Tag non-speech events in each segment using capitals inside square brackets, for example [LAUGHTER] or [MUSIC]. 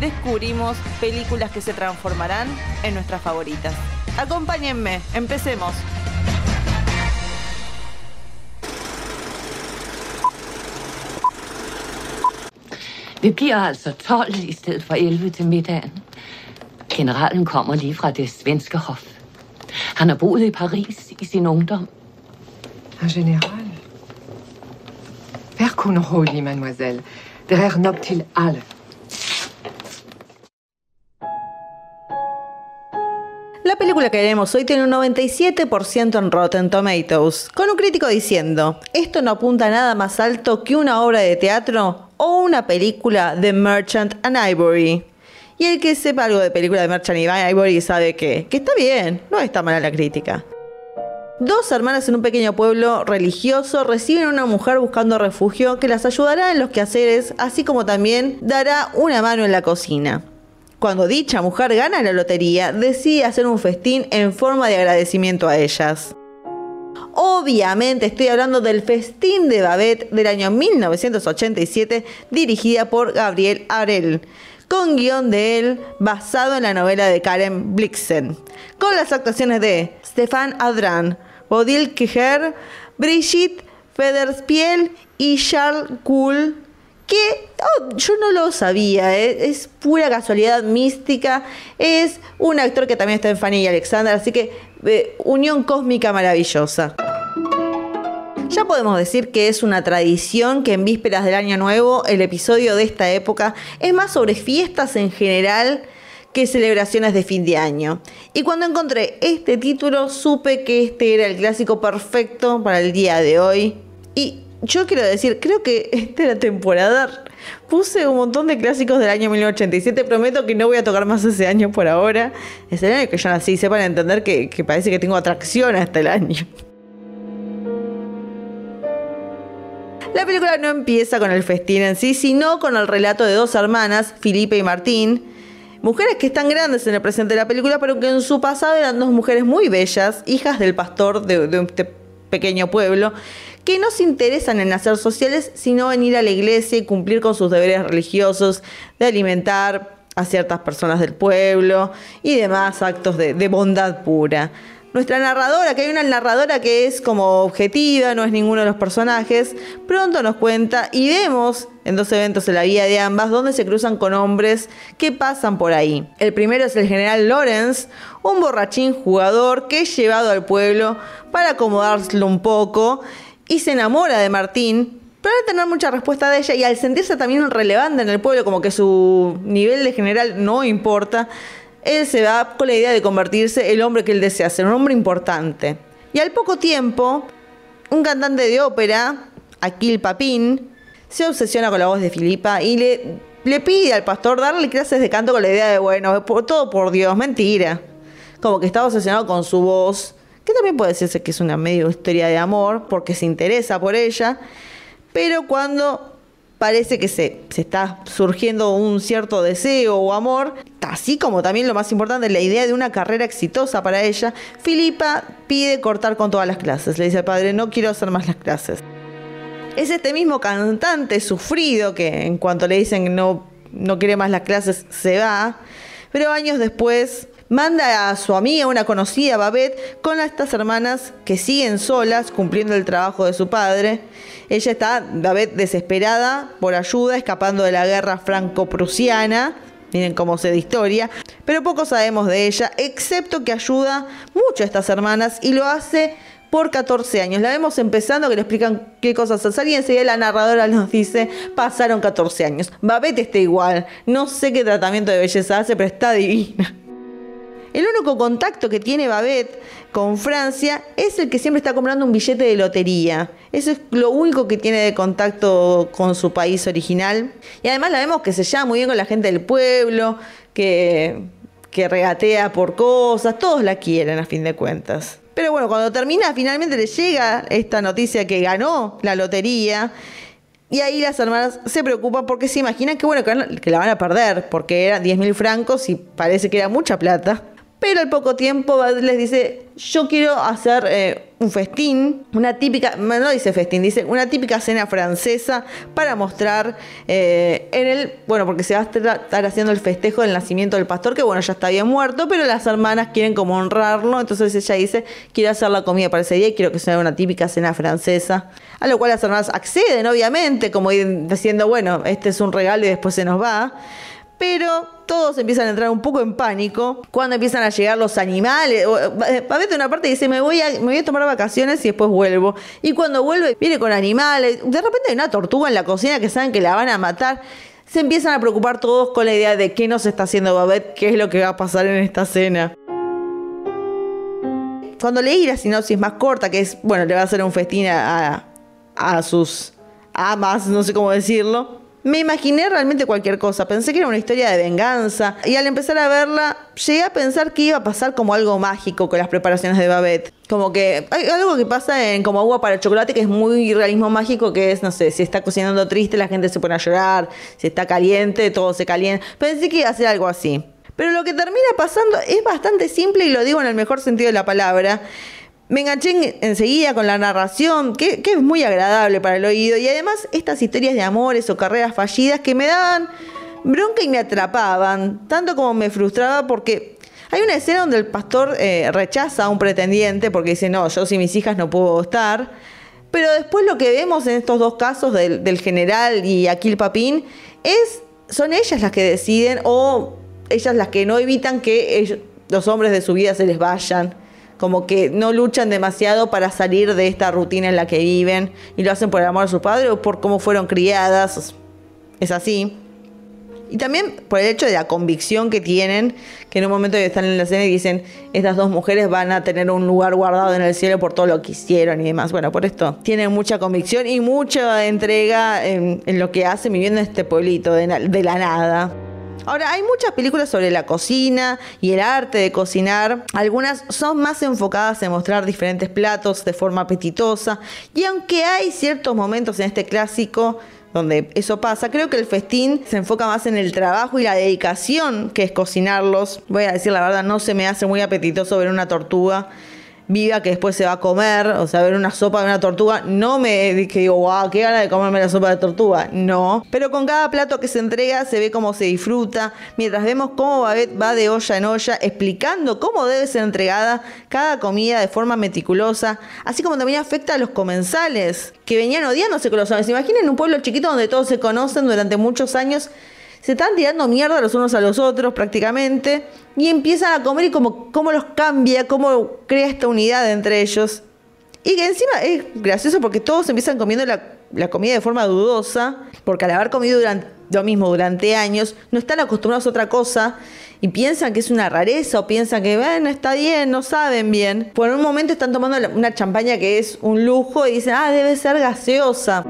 descubrimos películas que se transformarán en nuestras favoritas. Acompáñenme, empecemos. Vi bliver altså 12 i stedet for 11 til middagen. Generalen kommer lige fra det svenske hof. Han har boet i Paris i sin ungdom. Un général Wer kunne holy, mademoiselle. Der er nok til alle. Película que veremos hoy tiene un 97% en Rotten Tomatoes, con un crítico diciendo, esto no apunta a nada más alto que una obra de teatro o una película de Merchant and Ivory. Y el que sepa algo de película de Merchant and Ivory sabe que, que está bien, no está mala la crítica. Dos hermanas en un pequeño pueblo religioso reciben a una mujer buscando refugio que las ayudará en los quehaceres, así como también dará una mano en la cocina. Cuando dicha mujer gana la lotería, decide hacer un festín en forma de agradecimiento a ellas. Obviamente estoy hablando del Festín de Babette del año 1987, dirigida por Gabriel Arel, con guion de él basado en la novela de Karen Blixen, con las actuaciones de Stefan Adran, Odile Keher, Brigitte Federspiel y Charles Kuhl, que oh, yo no lo sabía, eh, es pura casualidad mística, es un actor que también está en Fanny y Alexander, así que eh, unión cósmica maravillosa. Ya podemos decir que es una tradición que en vísperas del Año Nuevo el episodio de esta época es más sobre fiestas en general que celebraciones de fin de año. Y cuando encontré este título supe que este era el clásico perfecto para el día de hoy. Y yo quiero decir, creo que esta era temporada. Puse un montón de clásicos del año 1987. Prometo que no voy a tocar más ese año por ahora. Es el año que yo nací. Sepan entender que, parece que tengo atracción hasta el año. La película no empieza con el festín en sí, sino con el relato de dos hermanas, Filipe y Martín, mujeres que están grandes en el presente de la película, pero que en su pasado eran dos mujeres muy bellas, hijas del pastor de, este pequeño pueblo, que no se interesan en hacer sociales, sino en ir a la iglesia y cumplir con sus deberes religiosos, de alimentar a ciertas personas del pueblo y demás actos de, bondad pura. Nuestra narradora, que hay una narradora que es como objetiva, no es ninguno de los personajes, pronto nos cuenta y vemos en dos eventos en la vida de ambas donde se cruzan con hombres que pasan por ahí. El primero es el general Lawrence, un borrachín jugador que es llevado al pueblo para acomodárselo un poco y se enamora de Martín, pero al tener mucha respuesta de ella y al sentirse también relevante en el pueblo, como que su nivel de general no importa, él se va con la idea de convertirse el hombre que él desea ser, un hombre importante. Y al poco tiempo, un cantante de ópera, Aquil Papín, se obsesiona con la voz de Filipa y le, le pide al pastor darle clases de canto con la idea de, bueno, todo por Dios, mentira. Como que está obsesionado con su voz, que también puede decirse que es una medio historia de amor, porque se interesa por ella, pero cuando parece que se, se, está surgiendo un cierto deseo o amor, así como también lo más importante, la idea de una carrera exitosa para ella, Filipa pide cortar con todas las clases. Le dice al padre, no quiero hacer más las clases. Es este mismo cantante sufrido que en cuanto le dicen que no, no quiere más las clases, se va, pero años después manda a su amiga, una conocida, Babette, con estas hermanas que siguen solas cumpliendo el trabajo de su padre. Ella está, Babette, desesperada por ayuda, escapando de la guerra franco-prusiana. Miren cómo se de historia. Pero poco sabemos de ella, excepto que ayuda mucho a estas hermanas y lo hace por 14 años. La vemos empezando, que le explican qué cosas hacer y enseguida la narradora nos dice, pasaron 14 años. Babette está igual. No sé qué tratamiento de belleza hace, pero está divina. El único contacto que tiene Babette con Francia es el que siempre está comprando un billete de lotería. Eso es lo único que tiene de contacto con su país original. Y además la vemos que se lleva muy bien con la gente del pueblo, que que, regatea por cosas, todos la quieren a fin de cuentas. Pero bueno, cuando termina, finalmente le llega esta noticia que ganó la lotería. Y ahí las hermanas se preocupan porque se imaginan que bueno, que la van a perder, porque eran 10 mil francos y parece que era mucha plata. Pero al poco tiempo les dice, yo quiero hacer eh, un festín, una típica, no dice festín, dice una típica cena francesa para mostrar eh, en el, bueno, porque se va a estar haciendo el festejo del nacimiento del pastor, que bueno, ya está bien muerto, pero las hermanas quieren como honrarlo, entonces ella dice, quiero hacer la comida para ese día y quiero que sea una típica cena francesa, a lo cual las hermanas acceden, obviamente, como diciendo, bueno, este es un regalo y después se nos va. Pero todos empiezan a entrar un poco en pánico cuando empiezan a llegar los animales. Babette una parte dice, me voy, a, me voy a tomar vacaciones y después vuelvo. Y cuando vuelve, viene con animales. De repente hay una tortuga en la cocina que saben que la van a matar. Se empiezan a preocupar todos con la idea de qué nos está haciendo Babette, qué es lo que va a pasar en esta cena. Cuando leí la sinopsis más corta, que es, bueno, le va a hacer un festín a, a sus amas, no sé cómo decirlo, me imaginé realmente cualquier cosa, pensé que era una historia de venganza y al empezar a verla llegué a pensar que iba a pasar como algo mágico con las preparaciones de Babette. Como que hay algo que pasa en como agua para chocolate que es muy realismo mágico, que es, no sé, si está cocinando triste la gente se pone a llorar, si está caliente todo se calienta. Pensé que iba a ser algo así. Pero lo que termina pasando es bastante simple y lo digo en el mejor sentido de la palabra. Me enganché enseguida con la narración, que, es muy agradable para el oído, y además estas historias de amores o carreras fallidas que me daban bronca y me atrapaban, tanto como me frustraba porque hay una escena donde el pastor eh, rechaza a un pretendiente porque dice, no, yo sin mis hijas no puedo estar. Pero después lo que vemos en estos dos casos del, general y Aquil Papín es, son ellas las que deciden o ellas las que no evitan que los hombres de su vida se les vayan como que no luchan demasiado para salir de esta rutina en la que viven y lo hacen por el amor a su padre o por cómo fueron criadas. Es así. Y también por el hecho de la convicción que tienen, que en un momento están en la escena y dicen, estas dos mujeres van a tener un lugar guardado en el cielo por todo lo que hicieron y demás. Bueno, por esto tienen mucha convicción y mucha entrega en, lo que hacen viviendo en este pueblito de la nada. Ahora, hay muchas películas sobre la cocina y el arte de cocinar. Algunas son más enfocadas en mostrar diferentes platos de forma apetitosa. Y aunque hay ciertos momentos en este clásico donde eso pasa, creo que el festín se enfoca más en el trabajo y la dedicación que es cocinarlos. Voy a decir la verdad, no se me hace muy apetitoso ver una tortuga viva que después se va a comer, o sea, ver una sopa de una tortuga, no me que digo, wow, qué gana de comerme la sopa de tortuga, no. Pero con cada plato que se entrega se ve cómo se disfruta, mientras vemos cómo Babette va de olla en olla explicando cómo debe ser entregada cada comida de forma meticulosa, así como también afecta a los comensales, que venían odiándose con los hombres. Imaginen un pueblo chiquito donde todos se conocen durante muchos años se están tirando mierda los unos a los otros prácticamente y empiezan a comer y como cómo los cambia, cómo crea esta unidad entre ellos. Y que encima es gracioso porque todos empiezan comiendo la, comida de forma dudosa, porque al haber comido durante, lo mismo durante años, no están acostumbrados a otra cosa y piensan que es una rareza o piensan que, bueno, está bien, no saben bien. Por un momento están tomando una champaña que es un lujo y dicen, ah, debe ser gaseosa.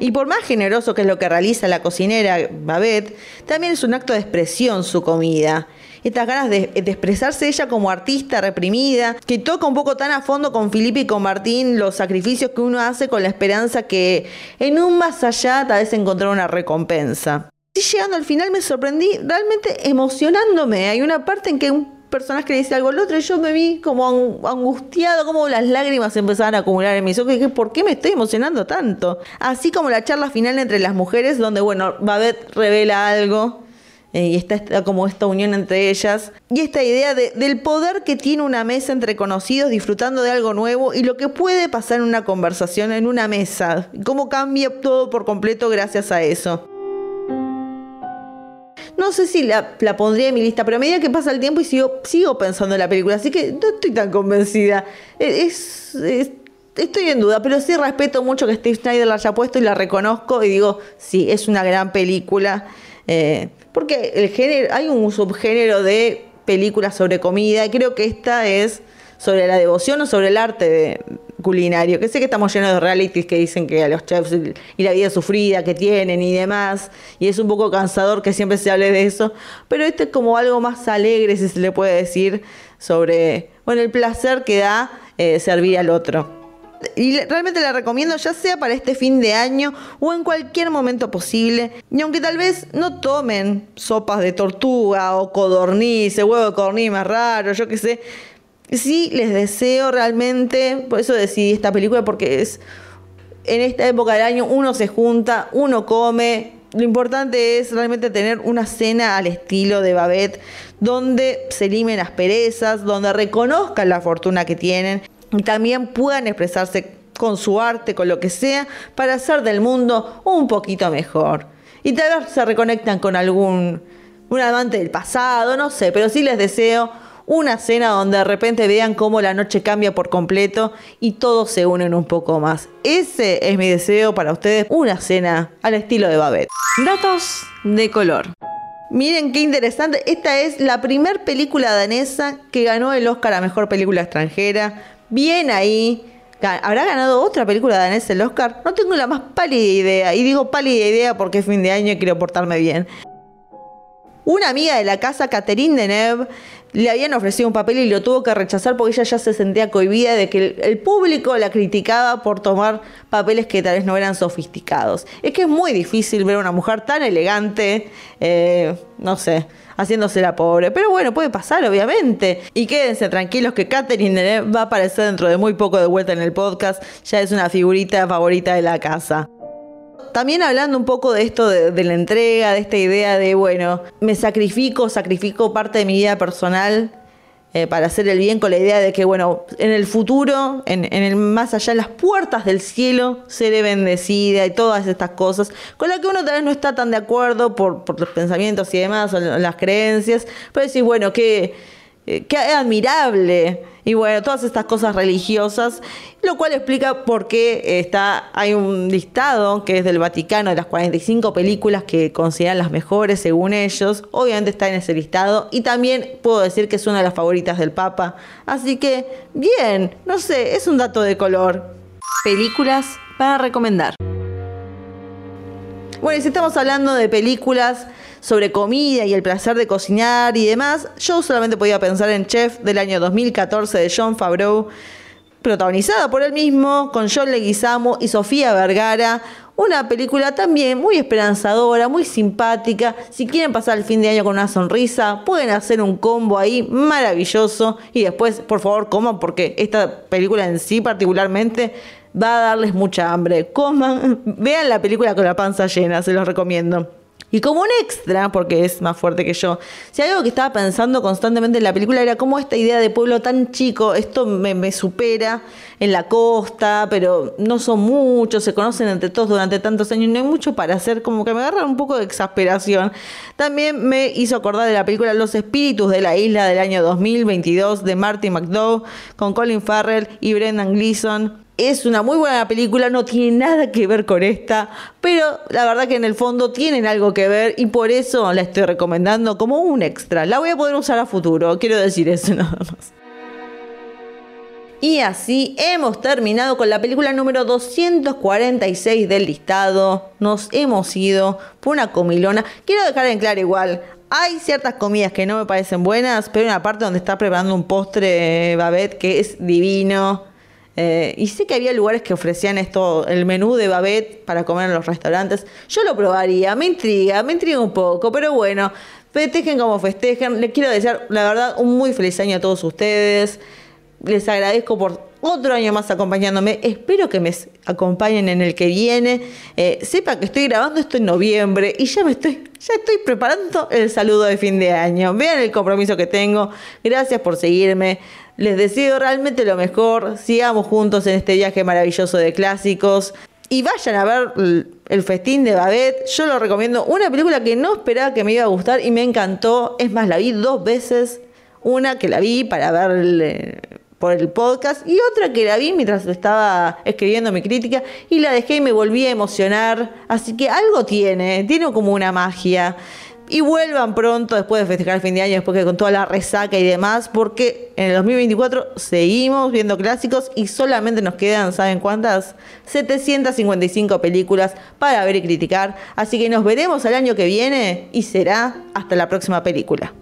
Y por más generoso que es lo que realiza la cocinera Babette, también es un acto de expresión su comida. Estas ganas de, expresarse ella como artista reprimida, que toca un poco tan a fondo con Felipe y con Martín los sacrificios que uno hace con la esperanza que en un más allá tal vez encontrar una recompensa. Y llegando al final me sorprendí realmente emocionándome. Hay una parte en que un personas que le dice algo al otro y yo me vi como angustiado, como las lágrimas empezaban a acumular en mis ojos y dije, ¿por qué me estoy emocionando tanto? Así como la charla final entre las mujeres donde, bueno, Babette revela algo eh, y está, como esta unión entre ellas y esta idea del poder que tiene una mesa entre conocidos disfrutando de algo nuevo y lo que puede pasar en una conversación en una mesa, cómo cambia todo por completo gracias a eso. No sé si la, pondría en mi lista, pero a medida que pasa el tiempo y sigo, sigo pensando en la película, así que no estoy tan convencida. E, es, estoy en duda, pero sí respeto mucho que Steve Snyder la haya puesto y la reconozco y digo, sí, es una gran película. Eh, porque el género, hay un subgénero de películas sobre comida y creo que esta es sobre la devoción o sobre el arte de- culinario. Que sé que estamos llenos de realities que dicen que a los chefs y la vida sufrida que tienen y demás. Y es un poco cansador que siempre se hable de eso. Pero este es como algo más alegre, si se le puede decir, sobre bueno, el placer que da eh, servir al otro. Y realmente la recomiendo ya sea para este fin de año o en cualquier momento posible. Y aunque tal vez no tomen sopas de tortuga o codorniz, huevo de codorniz más raro, yo qué sé. Sí les deseo realmente, por eso decidí esta película porque es en esta época del año uno se junta, uno come. Lo importante es realmente tener una cena al estilo de Babette, donde se limen asperezas, donde reconozcan la fortuna que tienen y también puedan expresarse con su arte, con lo que sea, para hacer del mundo un poquito mejor. Y tal vez se reconectan con algún un amante del pasado, no sé, pero sí les deseo una cena donde de repente vean cómo la noche cambia por completo y todos se unen un poco más. Ese es mi deseo para ustedes, una cena al estilo de Babette. Datos de color. Miren qué interesante, esta es la primer película danesa que ganó el Oscar a Mejor Película Extranjera. Bien ahí. ¿Habrá ganado otra película danesa el Oscar? No tengo la más pálida idea. Y digo pálida idea porque es fin de año y quiero portarme bien. Una amiga de la casa, Catherine Deneuve, le habían ofrecido un papel y lo tuvo que rechazar porque ella ya se sentía cohibida de que el, público la criticaba por tomar papeles que tal vez no eran sofisticados. Es que es muy difícil ver a una mujer tan elegante, eh, no sé, haciéndose la pobre. Pero bueno, puede pasar, obviamente. Y quédense tranquilos que Catherine Deneuve va a aparecer dentro de muy poco de vuelta en el podcast. Ya es una figurita favorita de la casa también hablando un poco de esto de, la entrega, de esta idea de, bueno, me sacrifico, sacrifico parte de mi vida personal eh, para hacer el bien con la idea de que, bueno, en el futuro, en, el más allá, en las puertas del cielo, seré bendecida y todas estas cosas, con las que uno tal vez no está tan de acuerdo por, por los pensamientos y demás, o las creencias, pero decir, bueno, que eh, qué admirable. Y bueno, todas estas cosas religiosas, lo cual explica por qué está, hay un listado que es del Vaticano de las 45 películas que consideran las mejores según ellos. Obviamente está en ese listado y también puedo decir que es una de las favoritas del Papa. Así que, bien, no sé, es un dato de color. Películas para recomendar. Bueno, y si estamos hablando de películas sobre comida y el placer de cocinar y demás, yo solamente podía pensar en Chef del año 2014 de John Favreau, protagonizada por él mismo, con John Leguizamo y Sofía Vergara. Una película también muy esperanzadora, muy simpática. Si quieren pasar el fin de año con una sonrisa, pueden hacer un combo ahí maravilloso. Y después, por favor, coman porque esta película en sí particularmente va a darles mucha hambre. Coman, [LAUGHS] vean la película con la panza llena, se los recomiendo. Y como un extra, porque es más fuerte que yo, si algo que estaba pensando constantemente en la película era cómo esta idea de pueblo tan chico, esto me, me supera en la costa, pero no son muchos, se conocen entre todos durante tantos años, no hay mucho para hacer, como que me agarra un poco de exasperación. También me hizo acordar de la película Los Espíritus de la Isla del año 2022 de Marty McDowell con Colin Farrell y Brendan Gleeson. Es una muy buena película, no tiene nada que ver con esta, pero la verdad que en el fondo tienen algo que ver y por eso la estoy recomendando como un extra. La voy a poder usar a futuro, quiero decir eso [LAUGHS] nada más. Y así hemos terminado con la película número 246 del listado. Nos hemos ido por una comilona. Quiero dejar en claro igual, hay ciertas comidas que no me parecen buenas, pero hay una parte donde está preparando un postre Babette que es divino. Eh, y sé que había lugares que ofrecían esto, el menú de Babette para comer en los restaurantes. Yo lo probaría, me intriga, me intriga un poco, pero bueno, festejen como festejen. Les quiero desear, la verdad, un muy feliz año a todos ustedes. Les agradezco por otro año más acompañándome. Espero que me acompañen en el que viene. Eh, sepa que estoy grabando esto en noviembre y ya me estoy, ya estoy preparando el saludo de fin de año. Vean el compromiso que tengo. Gracias por seguirme. Les deseo realmente lo mejor. Sigamos juntos en este viaje maravilloso de clásicos. Y vayan a ver el, festín de Babette. Yo lo recomiendo. Una película que no esperaba que me iba a gustar y me encantó. Es más, la vi dos veces. Una que la vi para ver por el podcast y otra que la vi mientras estaba escribiendo mi crítica y la dejé y me volví a emocionar. Así que algo tiene, tiene como una magia. Y vuelvan pronto después de festejar el fin de año, después que con toda la resaca y demás, porque en el 2024 seguimos viendo clásicos y solamente nos quedan, ¿saben cuántas? 755 películas para ver y criticar. Así que nos veremos el año que viene y será hasta la próxima película.